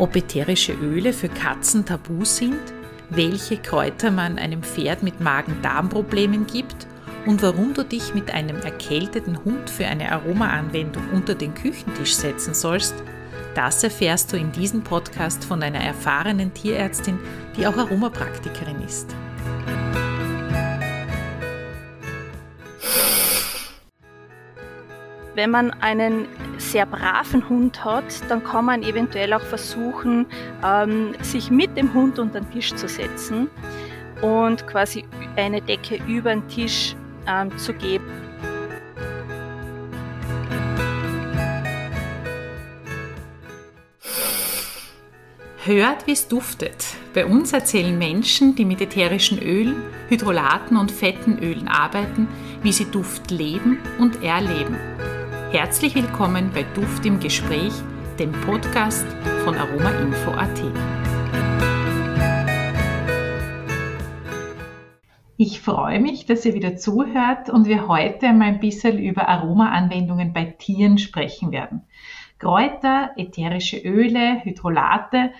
ob ätherische Öle für Katzen tabu sind, welche Kräuter man einem Pferd mit Magen-Darm-Problemen gibt und warum du dich mit einem erkälteten Hund für eine Aromaanwendung unter den Küchentisch setzen sollst, das erfährst du in diesem Podcast von einer erfahrenen Tierärztin, die auch Aromapraktikerin ist. Wenn man einen sehr braven Hund hat, dann kann man eventuell auch versuchen, ähm, sich mit dem Hund unter den Tisch zu setzen und quasi eine Decke über den Tisch ähm, zu geben. Hört, wie es duftet. Bei uns erzählen Menschen, die mit ätherischen Ölen, Hydrolaten und fetten Ölen arbeiten, wie sie Duft leben und erleben. Herzlich willkommen bei Duft im Gespräch, dem Podcast von aromainfo.at. Ich freue mich, dass ihr wieder zuhört und wir heute mal ein bisschen über Aromaanwendungen bei Tieren sprechen werden. Kräuter, ätherische Öle, Hydrolate,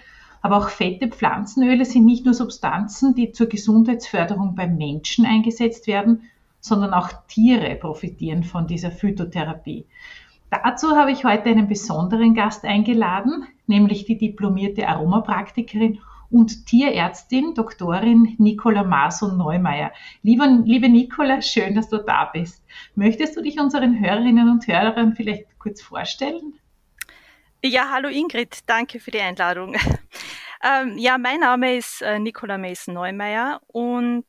aber auch fette Pflanzenöle sind nicht nur Substanzen, die zur Gesundheitsförderung beim Menschen eingesetzt werden, sondern auch Tiere profitieren von dieser Phytotherapie. Dazu habe ich heute einen besonderen Gast eingeladen, nämlich die diplomierte Aromapraktikerin und Tierärztin Doktorin Nicola Mason-Neumeier. Liebe, liebe Nicola, schön, dass du da bist. Möchtest du dich unseren Hörerinnen und Hörern vielleicht kurz vorstellen? Ja, hallo Ingrid, danke für die Einladung. Ähm, ja, mein Name ist äh, Nicola Mason-Neumeier und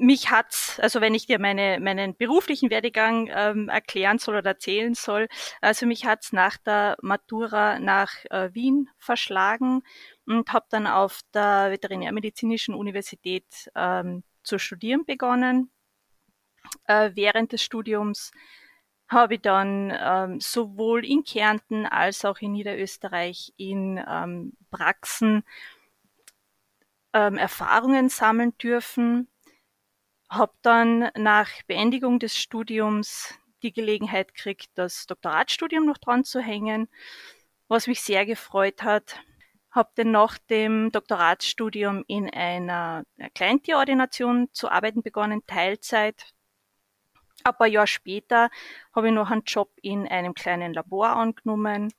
mich hat's, also wenn ich dir meine, meinen beruflichen Werdegang ähm, erklären soll oder erzählen soll, also mich hat's nach der Matura nach äh, Wien verschlagen und habe dann auf der Veterinärmedizinischen Universität ähm, zu studieren begonnen. Äh, während des Studiums habe ich dann ähm, sowohl in Kärnten als auch in Niederösterreich in ähm, Praxen ähm, Erfahrungen sammeln dürfen habe dann nach Beendigung des Studiums die Gelegenheit gekriegt, das Doktoratstudium noch dran zu hängen, was mich sehr gefreut hat. Habe dann nach dem Doktoratsstudium in einer Kleintierordination zu arbeiten begonnen, Teilzeit. Ein paar Jahre später habe ich noch einen Job in einem kleinen Labor angenommen.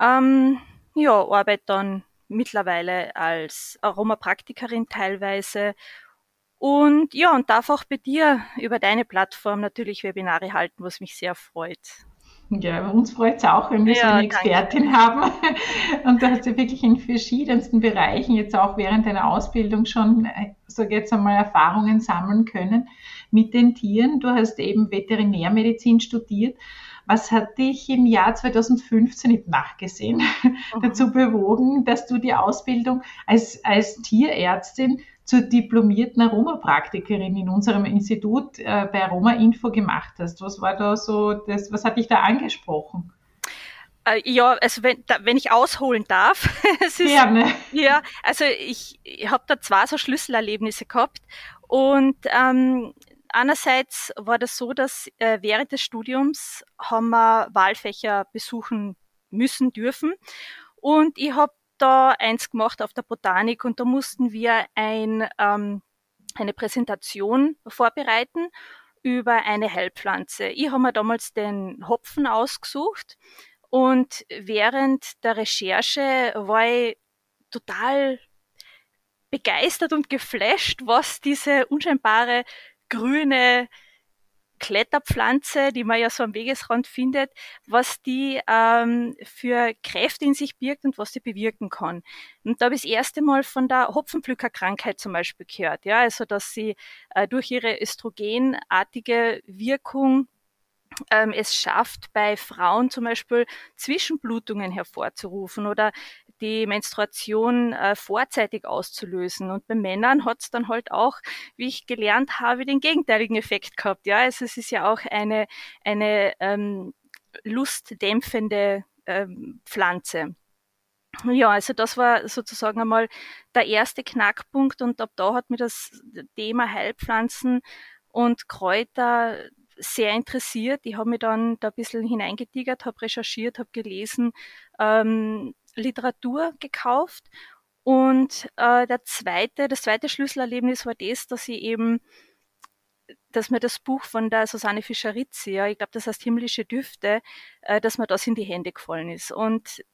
Ähm, ja, arbeite dann mittlerweile als Aromapraktikerin teilweise und ja, und darf auch bei dir über deine Plattform natürlich Webinare halten, was mich sehr freut. Ja, uns freut es auch, wenn wir ja, so eine Expertin danke. haben. Und du hast ja wirklich in verschiedensten Bereichen jetzt auch während deiner Ausbildung schon, so jetzt einmal Erfahrungen sammeln können mit den Tieren. Du hast eben Veterinärmedizin studiert. Was hat dich im Jahr 2015, ich nachgesehen, mhm. dazu bewogen, dass du die Ausbildung als, als Tierärztin zur diplomierten Aromapraktikerin in unserem Institut äh, bei Aroma Info gemacht hast. Was war da so, das, was hat dich da angesprochen? Äh, ja, also wenn, da, wenn ich ausholen darf. es ist, Gerne. Ja, also ich, ich habe da zwei so Schlüsselerlebnisse gehabt und ähm, einerseits war das so, dass äh, während des Studiums haben wir Wahlfächer besuchen müssen dürfen und ich habe da eins gemacht auf der Botanik und da mussten wir ein, ähm, eine Präsentation vorbereiten über eine Heilpflanze. Ich habe mir damals den Hopfen ausgesucht und während der Recherche war ich total begeistert und geflasht, was diese unscheinbare grüne Kletterpflanze, die man ja so am Wegesrand findet, was die ähm, für Kräfte in sich birgt und was sie bewirken kann. Und da habe ich das erste Mal von der Hopfenpflückerkrankheit zum Beispiel gehört, ja, also dass sie äh, durch ihre östrogenartige Wirkung ähm, es schafft, bei Frauen zum Beispiel Zwischenblutungen hervorzurufen oder die Menstruation äh, vorzeitig auszulösen. Und bei Männern hat es dann halt auch, wie ich gelernt habe, den gegenteiligen Effekt gehabt. Ja, also es ist ja auch eine, eine ähm, lustdämpfende ähm, Pflanze. Ja, also das war sozusagen einmal der erste Knackpunkt und ab da hat mir das Thema Heilpflanzen und Kräuter sehr interessiert. Ich habe mich dann da ein bisschen hineingetigert, habe recherchiert, habe gelesen, ähm, Literatur gekauft und äh, der zweite, das zweite Schlüsselerlebnis war das, dass ich eben, dass mir das Buch von der Susanne Fischer-Ritzi, ja, ich glaube, das heißt Himmlische Düfte, äh, dass mir das in die Hände gefallen ist. Und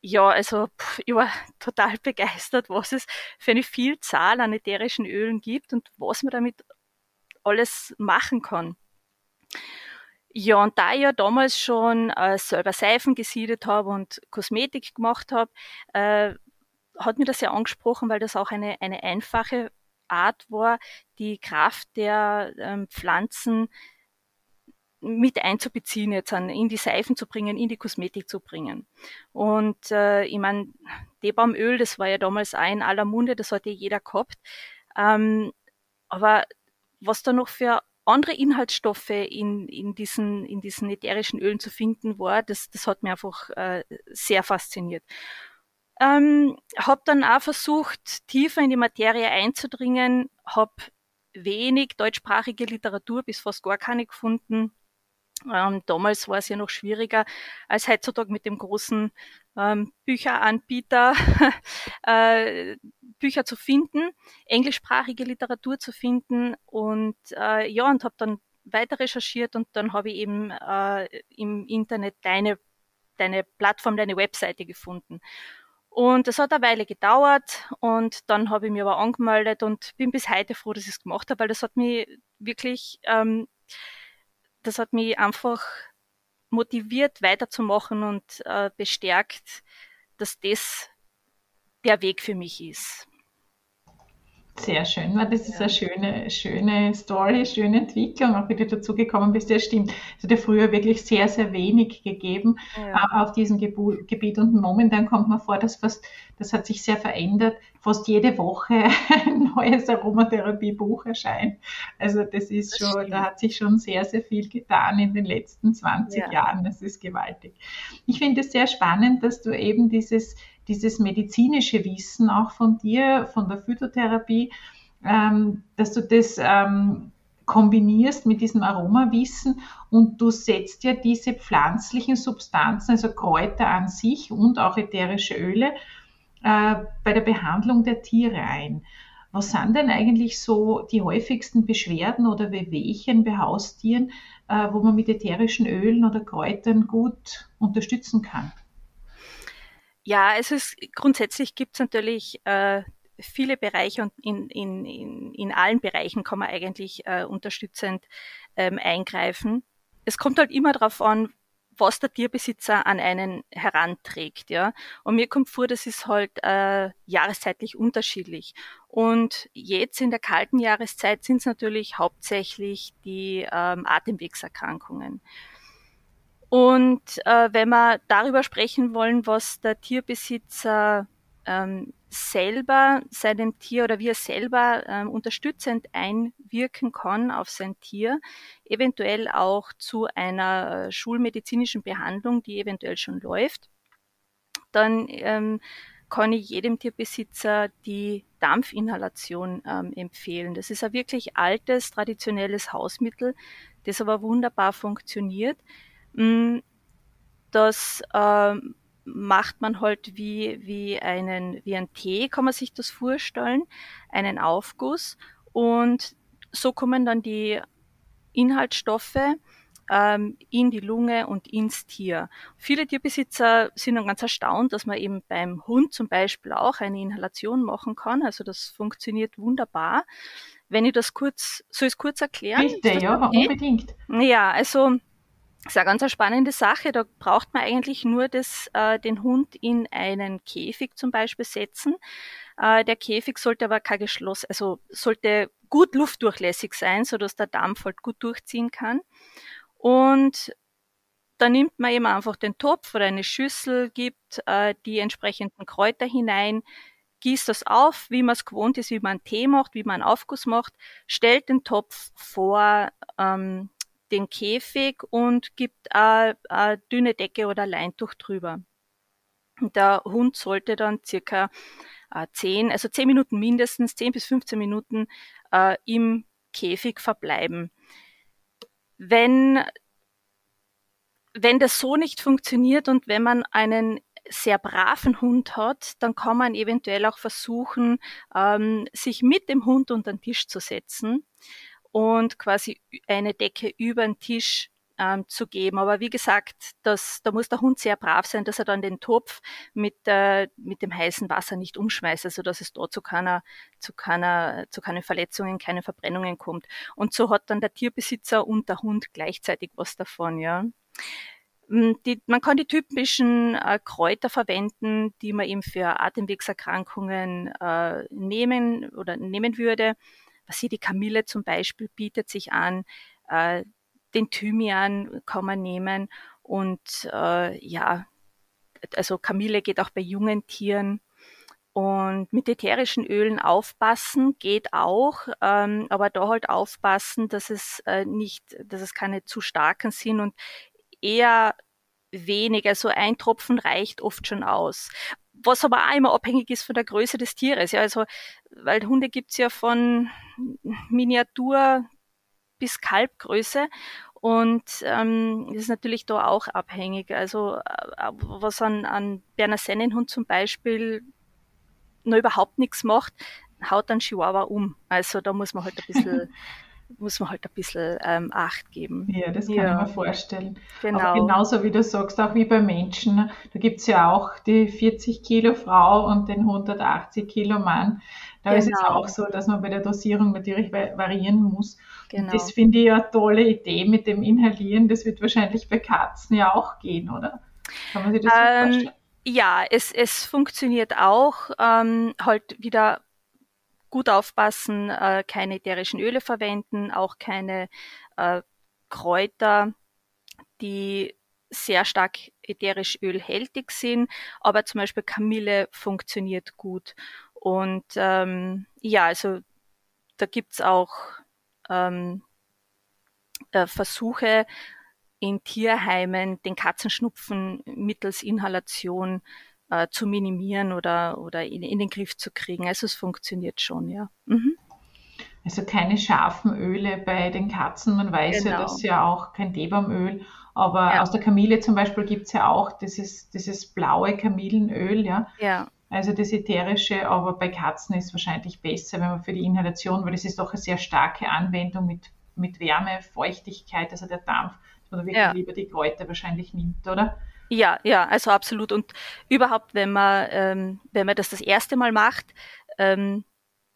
ja, also pff, ich war total begeistert, was es für eine Vielzahl an ätherischen Ölen gibt und was man damit alles machen kann. Ja, und da ich ja damals schon äh, selber Seifen gesiedet habe und Kosmetik gemacht habe, äh, hat mir das sehr angesprochen, weil das auch eine, eine einfache Art war, die Kraft der ähm, Pflanzen mit einzubeziehen, jetzt an, in die Seifen zu bringen, in die Kosmetik zu bringen. Und äh, ich meine, Teebaumöl, das war ja damals auch in aller Munde, das hatte jeder gehabt. Ähm, aber was da noch für andere Inhaltsstoffe in, in, diesen, in diesen ätherischen Ölen zu finden war, das, das hat mir einfach äh, sehr fasziniert. Ähm, habe dann auch versucht, tiefer in die Materie einzudringen, habe wenig deutschsprachige Literatur, bis fast gar keine gefunden. Ähm, damals war es ja noch schwieriger als heutzutage mit dem großen ähm, Bücheranbieter äh, Bücher zu finden, englischsprachige Literatur zu finden und äh, ja und habe dann weiter recherchiert und dann habe ich eben äh, im Internet deine deine Plattform, deine Webseite gefunden. Und das hat eine Weile gedauert und dann habe ich mich aber angemeldet und bin bis heute froh, dass ich es gemacht habe, weil das hat mich wirklich, ähm, das hat mich einfach motiviert weiterzumachen und äh, bestärkt, dass das der Weg für mich ist. Sehr schön, das ist ja. eine schöne, schöne Story, schöne Entwicklung, auch wie du dazu gekommen bist. Ja, stimmt. Es hat ja früher wirklich sehr, sehr wenig gegeben ja. Auf diesem Gebu Gebiet und momentan kommt man vor, dass fast, das hat sich sehr verändert, fast jede Woche ein neues Aromatherapiebuch erscheint. Also das ist das schon, stimmt. da hat sich schon sehr, sehr viel getan in den letzten 20 ja. Jahren. Das ist gewaltig. Ich finde es sehr spannend, dass du eben dieses dieses medizinische Wissen auch von dir, von der Phytotherapie, ähm, dass du das ähm, kombinierst mit diesem Aromawissen und du setzt ja diese pflanzlichen Substanzen, also Kräuter an sich und auch ätherische Öle, äh, bei der Behandlung der Tiere ein. Was sind denn eigentlich so die häufigsten Beschwerden oder Wehwehchen bei Haustieren, äh, wo man mit ätherischen Ölen oder Kräutern gut unterstützen kann? Ja, es ist grundsätzlich gibt es natürlich äh, viele Bereiche und in, in, in, in allen Bereichen kann man eigentlich äh, unterstützend ähm, eingreifen. Es kommt halt immer darauf an, was der Tierbesitzer an einen heranträgt, ja. Und mir kommt vor, das ist halt äh, jahreszeitlich unterschiedlich. Und jetzt in der kalten Jahreszeit sind es natürlich hauptsächlich die ähm, Atemwegserkrankungen. Und äh, wenn wir darüber sprechen wollen, was der Tierbesitzer ähm, selber seinem Tier oder wie er selber ähm, unterstützend einwirken kann auf sein Tier, eventuell auch zu einer äh, schulmedizinischen Behandlung, die eventuell schon läuft, dann ähm, kann ich jedem Tierbesitzer die Dampfinhalation ähm, empfehlen. Das ist ein wirklich altes, traditionelles Hausmittel, das aber wunderbar funktioniert. Mm, das ähm, macht man halt wie, wie einen, wie ein Tee, kann man sich das vorstellen, einen Aufguss und so kommen dann die Inhaltsstoffe ähm, in die Lunge und ins Tier. Viele Tierbesitzer sind dann ganz erstaunt, dass man eben beim Hund zum Beispiel auch eine Inhalation machen kann. Also das funktioniert wunderbar. Wenn ich das kurz, soll ich es kurz erklären? Bitte, ja, unbedingt. Ja, also ist eine ganz spannende Sache. Da braucht man eigentlich nur das, äh, den Hund in einen Käfig zum Beispiel setzen. Äh, der Käfig sollte aber kein Geschloss, also sollte gut luftdurchlässig sein, so dass der Dampf halt gut durchziehen kann. Und da nimmt man eben einfach den Topf oder eine Schüssel, gibt äh, die entsprechenden Kräuter hinein, gießt das auf, wie man es gewohnt ist, wie man Tee macht, wie man Aufguss macht, stellt den Topf vor ähm, den Käfig und gibt eine, dünne Decke oder Leintuch drüber. Der Hund sollte dann circa äh, 10, also 10 Minuten mindestens, 10 bis 15 Minuten äh, im Käfig verbleiben. Wenn, wenn das so nicht funktioniert und wenn man einen sehr braven Hund hat, dann kann man eventuell auch versuchen, ähm, sich mit dem Hund unter den Tisch zu setzen und quasi eine Decke über den Tisch ähm, zu geben. Aber wie gesagt, das, da muss der Hund sehr brav sein, dass er dann den Topf mit, äh, mit dem heißen Wasser nicht umschmeißt, also dass es dort zu keiner, zu keiner, zu keinen Verletzungen, keine Verbrennungen kommt. Und so hat dann der Tierbesitzer und der Hund gleichzeitig was davon, ja. Mm, die, man kann die typischen äh, Kräuter verwenden, die man eben für Atemwegserkrankungen äh, nehmen oder nehmen würde. Hier die Kamille zum Beispiel bietet sich an. Äh, den Thymian kann man nehmen und äh, ja, also Kamille geht auch bei jungen Tieren. Und mit ätherischen Ölen aufpassen geht auch, ähm, aber da halt aufpassen, dass es äh, nicht, dass es keine zu starken sind und eher wenig, also ein Tropfen reicht oft schon aus. Was aber auch immer abhängig ist von der Größe des Tieres. Ja, also, weil Hunde gibt's ja von Miniatur bis Kalbgröße und ähm, ist natürlich da auch abhängig. Also äh, was an, an Berner Sennenhund zum Beispiel noch überhaupt nichts macht, haut dann Chihuahua um. Also da muss man halt ein bisschen muss man halt ein bisschen ähm, Acht geben. Ja, das kann ja. ich mir vorstellen. Genau. Aber genauso wie du sagst, auch wie bei Menschen, da gibt es ja auch die 40 Kilo Frau und den 180 Kilo Mann. Da genau. ist es genau. auch so, dass man bei der Dosierung natürlich variieren muss. Genau. Das finde ich ja eine tolle Idee mit dem Inhalieren. Das wird wahrscheinlich bei Katzen ja auch gehen, oder? Kann man sich das ähm, so vorstellen? Ja, es, es funktioniert auch. Ähm, halt wieder gut aufpassen, äh, keine ätherischen Öle verwenden, auch keine äh, Kräuter, die sehr stark ätherisch ölhältig sind, aber zum Beispiel Kamille funktioniert gut. Und ähm, ja, also da gibt's auch ähm, äh, Versuche in Tierheimen, den Katzenschnupfen mittels Inhalation äh, zu minimieren oder, oder in, in, den Griff zu kriegen. Also es funktioniert schon, ja. Mhm. Also keine scharfen Öle bei den Katzen. Man weiß genau. ja, dass ja auch kein Teebaumöl, aber ja. aus der Kamille zum Beispiel gibt es ja auch dieses, dieses blaue Kamillenöl, ja. Ja. Also das ätherische, aber bei Katzen ist wahrscheinlich besser, wenn man für die Inhalation, weil das ist doch eine sehr starke Anwendung mit, mit Wärme, Feuchtigkeit, also der Dampf, dass man da wirklich ja. lieber die Kräuter wahrscheinlich nimmt, oder? Ja, ja, also absolut. Und überhaupt, wenn man, ähm, wenn man das das erste Mal macht, ähm,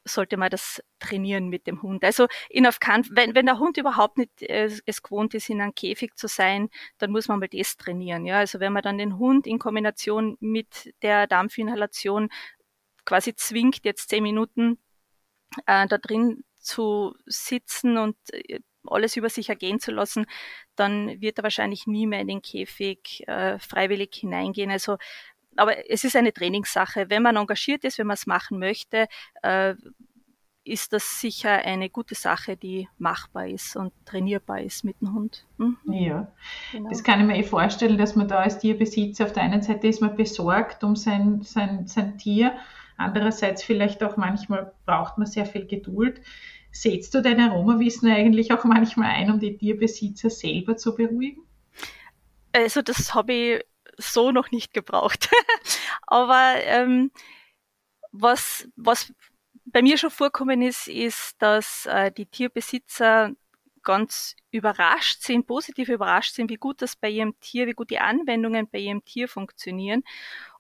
sollte man das trainieren mit dem Hund. Also in keinen, wenn, wenn der Hund überhaupt nicht äh, es gewohnt ist, in einem Käfig zu sein, dann muss man mal das trainieren. Ja, also wenn man dann den Hund in Kombination mit der Dampfinhalation quasi zwingt, jetzt zehn Minuten äh, da drin zu sitzen und äh, alles über sich ergehen zu lassen, dann wird er wahrscheinlich nie mehr in den Käfig äh, freiwillig hineingehen. Also aber es ist eine Trainingssache. Wenn man engagiert ist, wenn man es machen möchte, äh, ist das sicher eine gute Sache, die machbar ist und trainierbar ist mit dem Hund. Mhm. Ja, genau. das kann ich mir eh vorstellen, dass man da als Tierbesitzer auf der einen Seite ist man besorgt um sein, sein, sein Tier, andererseits vielleicht auch manchmal braucht man sehr viel Geduld. Setzt du dein Aromawissen eigentlich auch manchmal ein, um die Tierbesitzer selber zu beruhigen? Also das habe ich so noch nicht gebraucht. Aber ähm, was, was bei mir schon vorkommen ist, ist, dass äh, die Tierbesitzer ganz überrascht sind, positiv überrascht sind, wie gut das bei ihrem Tier, wie gut die Anwendungen bei ihrem Tier funktionieren.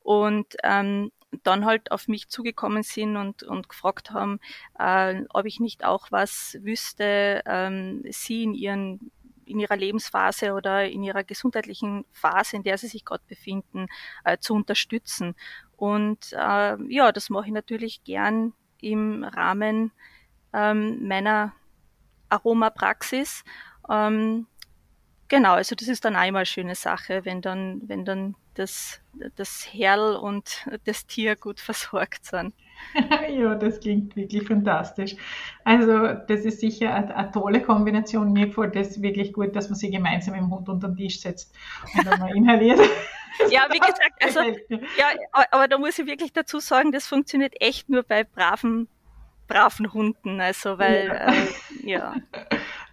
Und ähm, dann halt auf mich zugekommen sind und, und gefragt haben, äh, ob ich nicht auch was wüsste, ähm, sie in ihren in ihrer Lebensphase oder in ihrer gesundheitlichen Phase, in der sie sich gerade befinden, äh, zu unterstützen. Und äh, ja, das mache ich natürlich gern im Rahmen ähm, meiner Aromapraxis. Ähm, genau, also das ist dann einmal eine schöne Sache, wenn dann, wenn dann das, das Herl und das Tier gut versorgt sind. ja, das klingt wirklich fantastisch. Also, das ist sicher eine, eine, tolle Kombination. Mir gefällt das wirklich gut, dass man sich gemeinsam im Hund unter den Tisch setzt und dann mal inhaliert. ja, wie gesagt, also, ja, aber da muss ich wirklich dazu sagen, das funktioniert echt nur bei braven braven Hunden, also weil, ja. Äh, ja.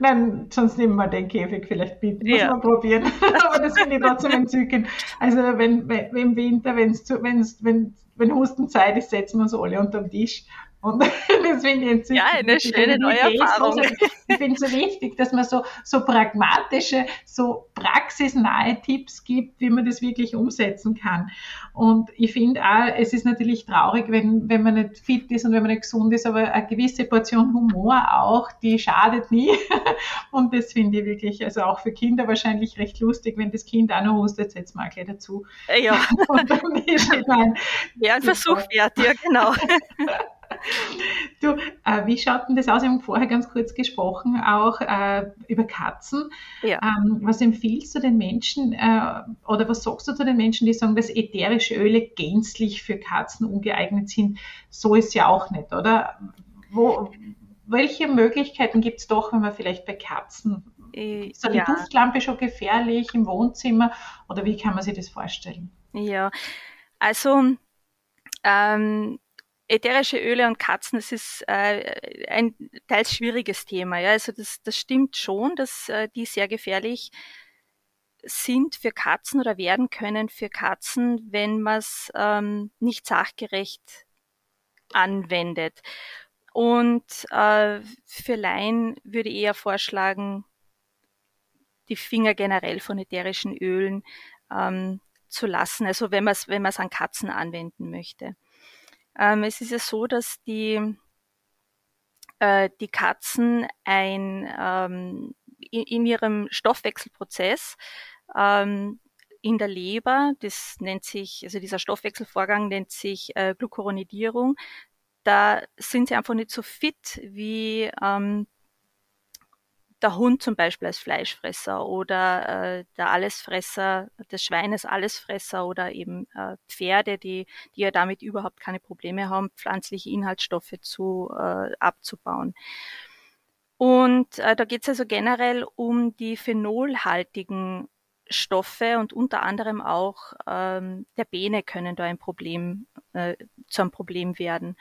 Nein, sonst nehmen wir den Käfig vielleicht mit. Muss ja. man probieren. Aber das finde ich trotzdem entzückend. Also wenn, wenn im Winter, wenn's zu, wenn's, wenn, wenn Hustenzeit ist, setzen wir uns alle unter den Tisch und deswegen jetzt ja, eine schöne neue Erfahrung. Ich finde es so wichtig, dass man so, so pragmatische, so praxisnahe Tipps gibt, wie man das wirklich umsetzen kann. Und ich finde auch, es ist natürlich traurig, wenn, wenn man nicht fit ist und wenn man nicht gesund ist, aber eine gewisse Portion Humor auch, die schadet nie. Und das finde ich wirklich, also auch für Kinder wahrscheinlich recht lustig, wenn das Kind auch noch hustet, setzt man gleich dazu. Ja. Und dann ist ja, ein Versuch wert, ja, genau. Du, äh, wie schaut denn das aus? Wir haben vorher ganz kurz gesprochen, auch äh, über Katzen. Ja. Ähm, was empfiehlst du den Menschen äh, oder was sagst du zu den Menschen, die sagen, dass ätherische Öle gänzlich für Katzen ungeeignet sind? So ist ja auch nicht, oder? Wo, welche Möglichkeiten gibt es doch, wenn man vielleicht bei Katzen äh, ist die ja. Duftlampe schon gefährlich im Wohnzimmer oder wie kann man sich das vorstellen? Ja, also ähm, ätherische Öle und Katzen, das ist äh, ein teils schwieriges Thema. Ja? Also das, das stimmt schon, dass äh, die sehr gefährlich sind für Katzen oder werden können für Katzen, wenn man es ähm, nicht sachgerecht anwendet. Und äh, für Laien würde ich eher vorschlagen, die Finger generell von ätherischen Ölen ähm, zu lassen. Also wenn man es wenn an Katzen anwenden möchte. Ähm, es ist ja so, dass die, äh, die Katzen ein, ähm, in, in, ihrem Stoffwechselprozess ähm, in der Leber, das nennt sich, also dieser Stoffwechselvorgang nennt sich äh, Glucuronidierung, da sind sie einfach nicht so fit wie ähm, der Hund zum Beispiel als Fleischfresser oder äh, der Allesfresser des Schweines Allesfresser oder eben äh, Pferde, die, die ja damit überhaupt keine Probleme haben, pflanzliche Inhaltsstoffe zu, äh, abzubauen. Und äh, da geht es also generell um die phenolhaltigen Stoffe und unter anderem auch ähm, der Bene können da ein Problem äh, zu einem Problem werden.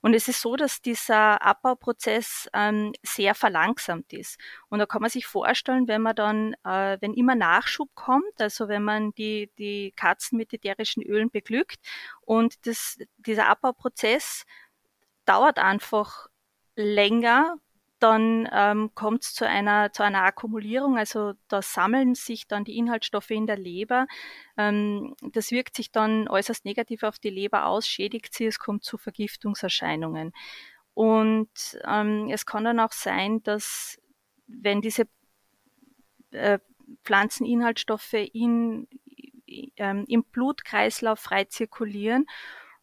Und es ist so, dass dieser Abbauprozess ähm, sehr verlangsamt ist. Und da kann man sich vorstellen, wenn man dann, äh, wenn immer Nachschub kommt, also wenn man die, die Katzen mit ätherischen Ölen beglückt und das, dieser Abbauprozess dauert einfach länger, dann ähm, kommt es zu einer, zu einer Akkumulierung, also da sammeln sich dann die Inhaltsstoffe in der Leber. Ähm, das wirkt sich dann äußerst negativ auf die Leber aus, schädigt sie, es kommt zu Vergiftungserscheinungen. Und ähm, es kann dann auch sein, dass wenn diese äh, Pflanzeninhaltsstoffe in, ähm, im Blutkreislauf frei zirkulieren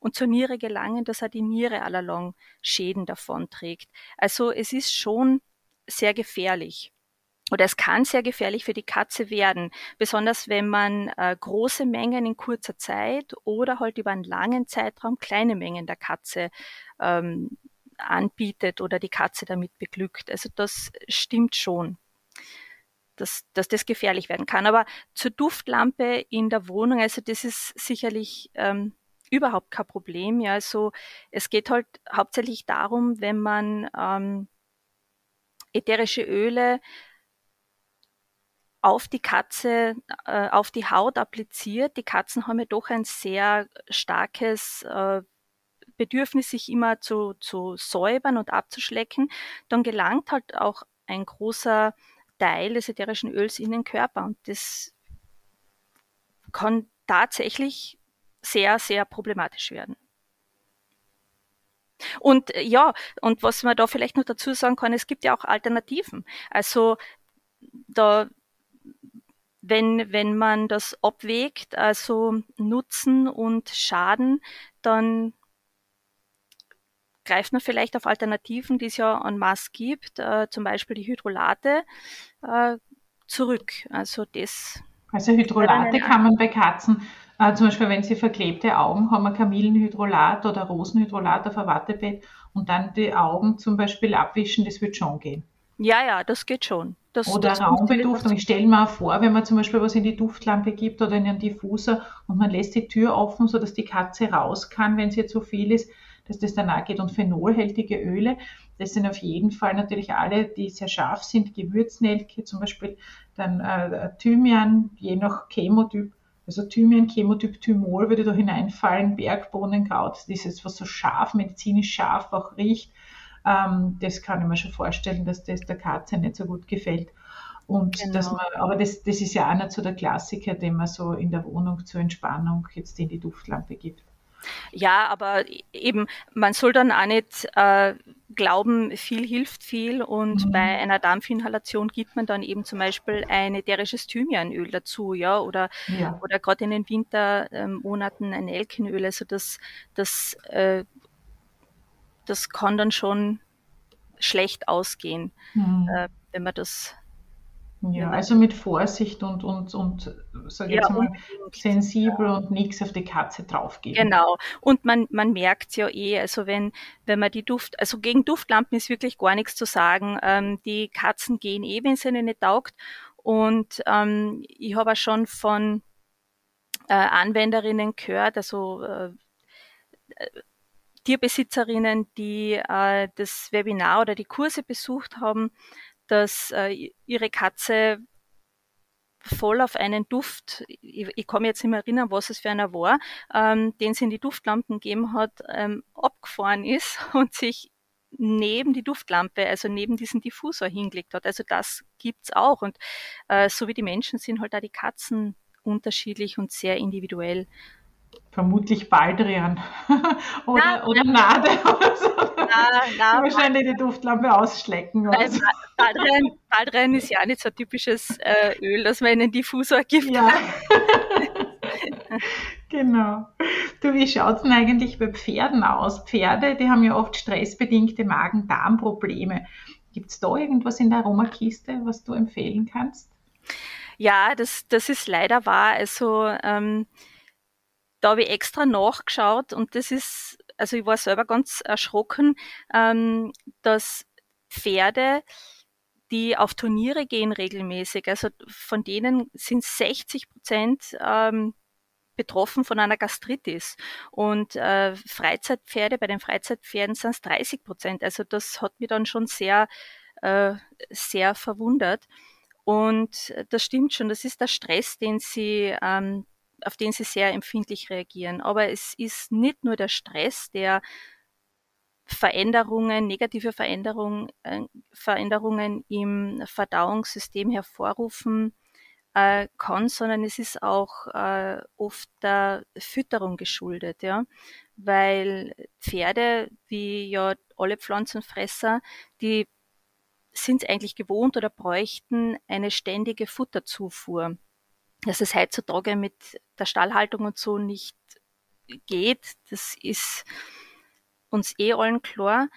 und zur Niere gelangen, dass er die Niere allalong Schäden davonträgt. Also es ist schon sehr gefährlich. Oder es kann sehr gefährlich für die Katze werden, besonders wenn man äh, große Mengen in kurzer Zeit oder halt über einen langen Zeitraum kleine Mengen der Katze ähm, anbietet oder die Katze damit beglückt. Also das stimmt schon, dass, dass das gefährlich werden kann. Aber zur Duftlampe in der Wohnung, also das ist sicherlich ähm, überhaupt kein Problem. Ja, also es geht halt hauptsächlich darum, wenn man ähm, ätherische Öle auf die Katze, äh, auf die Haut appliziert. Die Katzen haben ja doch ein sehr starkes äh, Bedürfnis, sich immer zu, zu säubern und abzuschlecken. Dann gelangt halt auch ein großer Teil des ätherischen Öls in den Körper und das kann tatsächlich sehr, sehr problematisch werden. Und äh, ja, und was man da vielleicht noch dazu sagen kann, es gibt ja auch Alternativen. Also da, wenn, wenn man das abwägt, also Nutzen und Schaden, dann greift man vielleicht auf Alternativen, die es ja en masse gibt, äh, zum Beispiel die Hydrolate, äh, zurück. Also das. Also Hydrolate kann man bei Katzen äh, zum Beispiel, wenn sie verklebte Augen haben, ein Kamillenhydrolat oder Rosenhydrolat auf ein Wattebett und dann die Augen zum Beispiel abwischen, das wird schon gehen. Ja, ja, das geht schon. Das, oder das Raumbeduftung. Ich stelle mir auch vor, wenn man zum Beispiel was in die Duftlampe gibt oder in einen Diffuser und man lässt die Tür offen, sodass die Katze raus kann, wenn sie zu viel ist, dass das danach geht. Und phenolhaltige Öle, das sind auf jeden Fall natürlich alle, die sehr scharf sind, Gewürznelke zum Beispiel, dann äh, Thymian, je nach Chemotyp, also Thymian, Chemotyp Thymol würde da hineinfallen, Bergbohnenkraut, dieses, was so scharf, medizinisch scharf auch riecht. Ähm, das kann ich mir schon vorstellen, dass das der Katze nicht so gut gefällt. Und genau. dass man, aber das, das ist ja auch nicht so der Klassiker, den man so in der Wohnung zur Entspannung jetzt in die Duftlampe gibt. Ja, aber eben, man soll dann auch nicht äh, glauben, viel hilft viel und mhm. bei einer Dampfinhalation gibt man dann eben zum Beispiel ein ätherisches Thymianöl dazu, ja, oder, ja. oder gerade in den Wintermonaten ein Nelkenöl, also das, das, äh, das kann dann schon schlecht ausgehen, mhm. äh, wenn man das ja, also mit Vorsicht und, und, und sag jetzt ja, mal, sensibel ja. und nichts auf die Katze draufgeben. Genau. Und man, man merkt ja eh, also wenn, wenn man die Duft, also gegen Duftlampen ist wirklich gar nichts zu sagen. Ähm, die Katzen gehen eh, wenn es ihnen nicht taugt. Und ähm, ich habe auch schon von äh, Anwenderinnen gehört, also äh, Tierbesitzerinnen, die äh, das Webinar oder die Kurse besucht haben, dass äh, ihre Katze voll auf einen Duft, ich, ich kann mich jetzt nicht mehr erinnern, was es für einer war, ähm, den sie in die Duftlampen gegeben hat, ähm, abgefahren ist und sich neben die Duftlampe, also neben diesen Diffusor hingelegt hat. Also das gibt's auch. Und äh, so wie die Menschen sind halt auch die Katzen unterschiedlich und sehr individuell vermutlich Baldrian oder, na, oder Nade oder so. Na, na, Wahrscheinlich die Duftlampe ausschlecken. Oder so. Baldrian, Baldrian ist ja nicht so ein typisches äh, Öl, das man in den Diffusor gibt. Ja. genau. Du, wie schaut es denn eigentlich bei Pferden aus? Pferde, die haben ja oft stressbedingte Magen-Darm-Probleme. Gibt es da irgendwas in der Aromakiste, was du empfehlen kannst? Ja, das, das ist leider wahr. Also ähm, da habe ich extra nachgeschaut und das ist, also ich war selber ganz erschrocken, ähm, dass Pferde, die auf Turniere gehen regelmäßig, also von denen sind 60 Prozent ähm, betroffen von einer Gastritis. Und äh, Freizeitpferde, bei den Freizeitpferden sind es 30 Prozent. Also das hat mich dann schon sehr, äh, sehr verwundert. Und das stimmt schon, das ist der Stress, den sie ähm, auf den sie sehr empfindlich reagieren. Aber es ist nicht nur der Stress, der Veränderungen, negative Veränderungen, äh, Veränderungen im Verdauungssystem hervorrufen äh, kann, sondern es ist auch äh, oft der Fütterung geschuldet, ja, weil Pferde, wie ja alle Pflanzenfresser, die sind eigentlich gewohnt oder bräuchten eine ständige Futterzufuhr dass es heutzutage mit der Stallhaltung und so nicht geht. Das ist uns eh allen klar.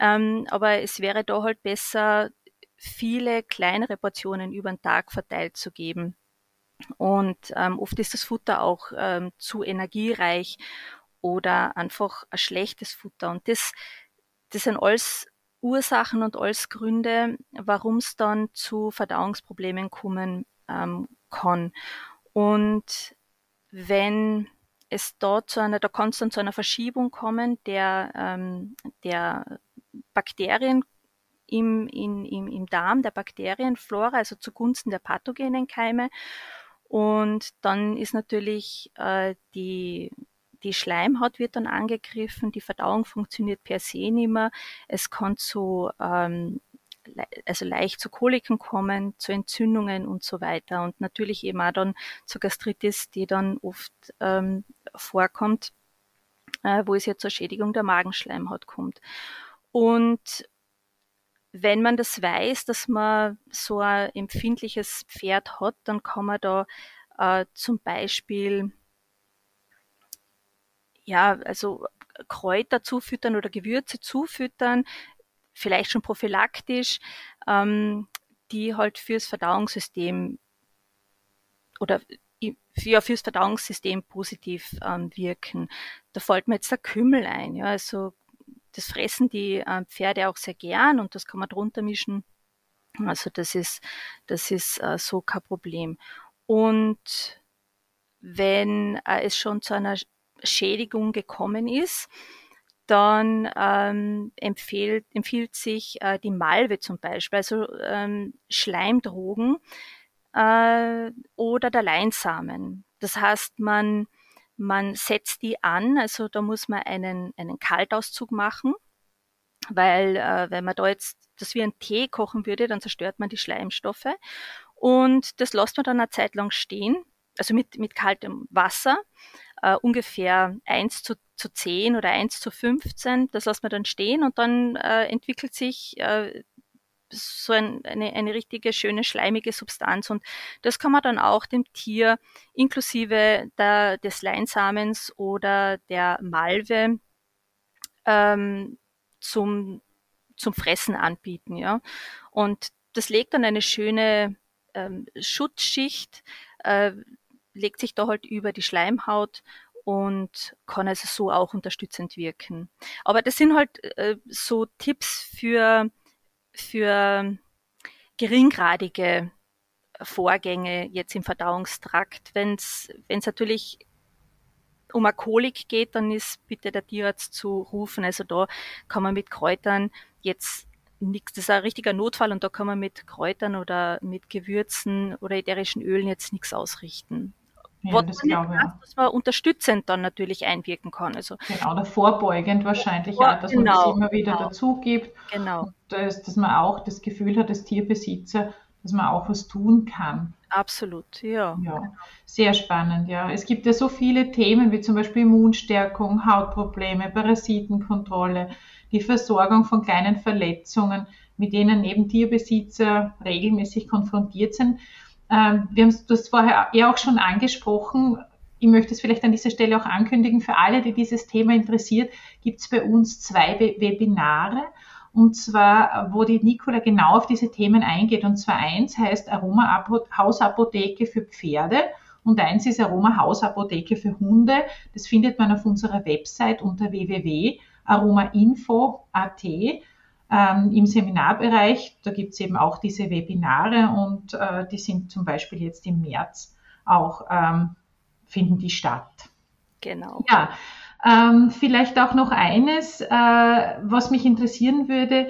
Ähm, aber es wäre da halt besser, viele kleinere Portionen über den Tag verteilt zu geben. Und ähm, oft ist das Futter auch ähm, zu energiereich oder einfach ein schlechtes Futter. Und das, das sind alles Ursachen und alles Gründe, warum es dann zu Verdauungsproblemen kommen ähm, kann. Und wenn es da zu einer, da kann es dann zu einer Verschiebung kommen der, ähm, der Bakterien im, in, im, im Darm, der Bakterienflora, also zugunsten der pathogenen Keime. Und dann ist natürlich äh, die, die Schleimhaut wird dann angegriffen, die Verdauung funktioniert per se nicht mehr. Es kann zu ähm, also leicht zu Koliken kommen, zu Entzündungen und so weiter. Und natürlich eben auch dann zur Gastritis, die dann oft ähm, vorkommt, äh, wo es ja zur Schädigung der Magenschleimhaut kommt. Und wenn man das weiß, dass man so ein empfindliches Pferd hat, dann kann man da äh, zum Beispiel ja, also Kräuter zufüttern oder Gewürze zufüttern, vielleicht schon prophylaktisch, ähm, die halt fürs Verdauungssystem oder ja, fürs Verdauungssystem positiv ähm, wirken. Da fällt mir jetzt der Kümmel ein. Ja, also das fressen die äh, Pferde auch sehr gern und das kann man drunter mischen. Also das ist, das ist äh, so kein Problem. Und wenn äh, es schon zu einer Schädigung gekommen ist, dann ähm, empfiehlt, empfiehlt sich äh, die Malve zum Beispiel, also ähm, Schleimdrogen äh, oder der Leinsamen. Das heißt, man, man setzt die an, also da muss man einen, einen Kaltauszug machen, weil äh, wenn man da jetzt das wie ein Tee kochen würde, dann zerstört man die Schleimstoffe. Und das lässt man dann eine Zeit lang stehen, also mit, mit kaltem Wasser, äh, ungefähr 1 zu, zu 10 oder 1 zu 15. Das lässt man dann stehen und dann äh, entwickelt sich äh, so ein, eine, eine richtige schöne schleimige Substanz und das kann man dann auch dem Tier inklusive der, des Leinsamens oder der Malve ähm, zum, zum Fressen anbieten. Ja? Und das legt dann eine schöne ähm, Schutzschicht, äh, legt sich da halt über die Schleimhaut und kann also so auch unterstützend wirken. Aber das sind halt äh, so Tipps für, für geringgradige Vorgänge jetzt im Verdauungstrakt. Wenn es natürlich um eine Kolik geht, dann ist bitte der Tierarzt zu rufen. Also da kann man mit Kräutern jetzt nichts, das ist ein richtiger Notfall und da kann man mit Kräutern oder mit Gewürzen oder ätherischen Ölen jetzt nichts ausrichten. Ja, Was das glaube ich. dass man unterstützend dann natürlich einwirken kann. Also, genau, oder vorbeugend wahrscheinlich vor, auch, dass genau, man das genau, immer wieder genau. dazu gibt. Genau. Dass, dass man auch das Gefühl hat, als Tierbesitzer, dass man auch was tun kann. Absolut, ja. Ja, sehr spannend, ja. Es gibt ja so viele Themen wie zum Beispiel Immunstärkung, Hautprobleme, Parasitenkontrolle, die Versorgung von kleinen Verletzungen, mit denen eben Tierbesitzer regelmäßig konfrontiert sind. Ähm, wir haben das vorher ja auch schon angesprochen. Ich möchte es vielleicht an dieser Stelle auch ankündigen. Für alle, die dieses Thema interessiert, gibt es bei uns zwei Webinare. Und zwar, wo die Nicola genau auf diese Themen eingeht. Und zwar eins heißt Aroma Hausapotheke für Pferde und eins ist Aroma Hausapotheke für Hunde. Das findet man auf unserer Website unter www.aromainfo.at ähm, im Seminarbereich. Da gibt es eben auch diese Webinare und äh, die sind zum Beispiel jetzt im März auch, ähm, finden die statt. Genau. Ja, ähm, vielleicht auch noch eines, äh, was mich interessieren würde.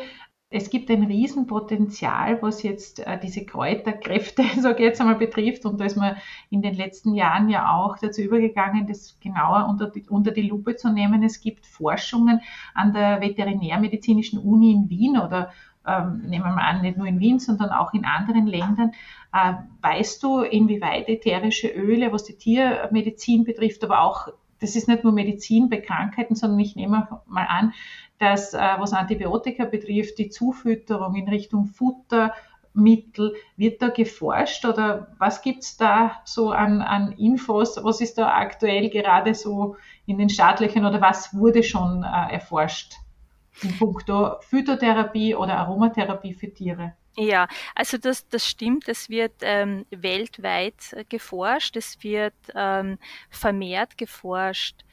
Es gibt ein Riesenpotenzial, was jetzt äh, diese Kräuterkräfte, sage ich jetzt einmal, betrifft. Und da ist man in den letzten Jahren ja auch dazu übergegangen, das genauer unter die, unter die Lupe zu nehmen. Es gibt Forschungen an der Veterinärmedizinischen Uni in Wien oder ähm, nehmen wir mal an, nicht nur in Wien, sondern auch in anderen Ländern. Äh, weißt du, inwieweit ätherische Öle, was die Tiermedizin betrifft, aber auch das ist nicht nur Medizin bei Krankheiten, sondern ich nehme mal an, dass äh, was Antibiotika betrifft, die Zufütterung in Richtung Futtermittel, wird da geforscht oder was gibt's da so an, an Infos? Was ist da aktuell gerade so in den Startlöchern oder was wurde schon äh, erforscht in puncto Phytotherapie oder Aromatherapie für Tiere? Ja, also das, das stimmt. Es wird ähm, weltweit geforscht. Es wird ähm, vermehrt geforscht,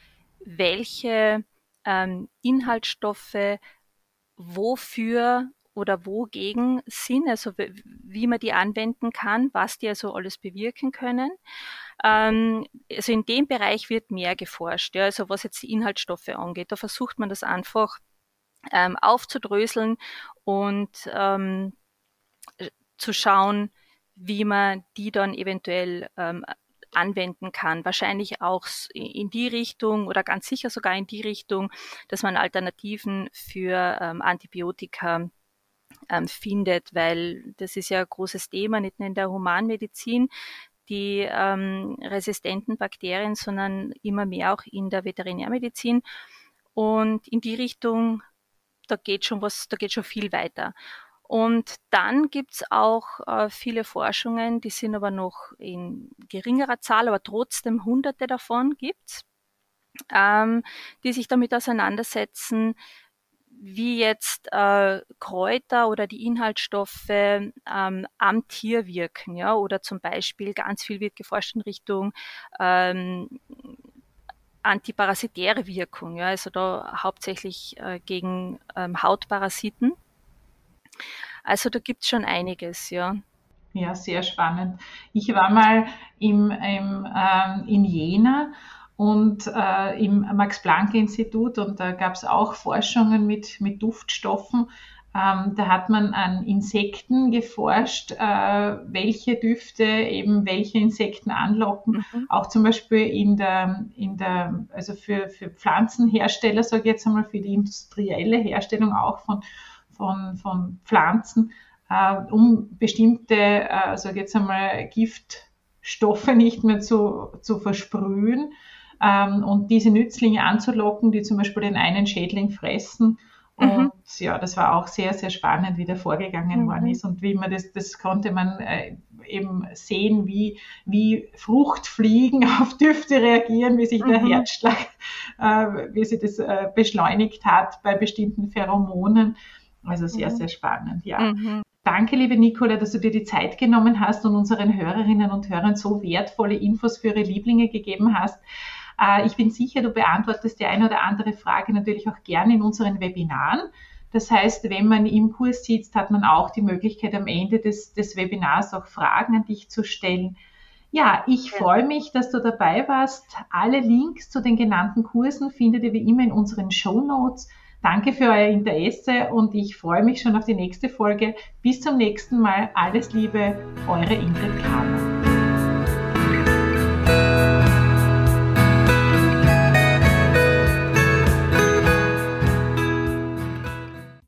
welche ähm, Inhaltsstoffe wofür oder wogegen sind, also wie man die anwenden kann, was die also alles bewirken können. Ähm, also in dem Bereich wird mehr geforscht, ja, also was jetzt die Inhaltsstoffe angeht. Da versucht man das einfach ähm, aufzudröseln und ähm, zu schauen, wie man die dann eventuell ähm, anwenden kann. Wahrscheinlich auch in die Richtung oder ganz sicher sogar in die Richtung, dass man Alternativen für ähm, Antibiotika ähm, findet, weil das ist ja ein großes Thema, nicht nur in der Humanmedizin, die ähm, resistenten Bakterien, sondern immer mehr auch in der Veterinärmedizin. Und in die Richtung, da geht schon was, da geht schon viel weiter. Und dann gibt's auch äh, viele Forschungen, die sind aber noch in geringerer Zahl, aber trotzdem hunderte davon gibt's, ähm, die sich damit auseinandersetzen, wie jetzt äh, Kräuter oder die Inhaltsstoffe ähm, am Tier wirken, ja, oder zum Beispiel ganz viel wird geforscht in Richtung ähm, antiparasitäre Wirkung, ja, also da hauptsächlich äh, gegen ähm, Hautparasiten. Also da gibt es schon einiges, ja. Ja, sehr spannend. Ich war mal im, im, ähm, in Jena und äh, im Max-Planck-Institut und da gab es auch Forschungen mit, mit Duftstoffen. Ähm, da hat man an Insekten geforscht, äh, welche Düfte eben welche Insekten anlocken. Mhm. Auch zum Beispiel in der, in der also für, für Pflanzenhersteller, sage ich jetzt einmal, für die industrielle Herstellung auch von, von, von Pflanzen, äh, um bestimmte, äh, sage ich jetzt einmal, Giftstoffe nicht mehr zu, zu versprühen ähm, und diese Nützlinge anzulocken, die zum Beispiel den einen Schädling fressen. Mhm. Und ja, das war auch sehr, sehr spannend, wie da vorgegangen mhm. worden ist und wie man das, das konnte man äh, eben sehen, wie, wie Fruchtfliegen auf Düfte reagieren, wie sich mhm. der Herzschlag, äh, wie sie das äh, beschleunigt hat bei bestimmten Pheromonen. Also sehr, mhm. sehr spannend, ja. Mhm. Danke, liebe Nicola, dass du dir die Zeit genommen hast und unseren Hörerinnen und Hörern so wertvolle Infos für ihre Lieblinge gegeben hast. Äh, ich bin sicher, du beantwortest die eine oder andere Frage natürlich auch gerne in unseren Webinaren. Das heißt, wenn man im Kurs sitzt, hat man auch die Möglichkeit, am Ende des, des Webinars auch Fragen an dich zu stellen. Ja, ich freue mich, dass du dabei warst. Alle Links zu den genannten Kursen findet ihr wie immer in unseren Show Notes. Danke für euer Interesse und ich freue mich schon auf die nächste Folge. Bis zum nächsten Mal. Alles Liebe, eure Ingrid Kramer.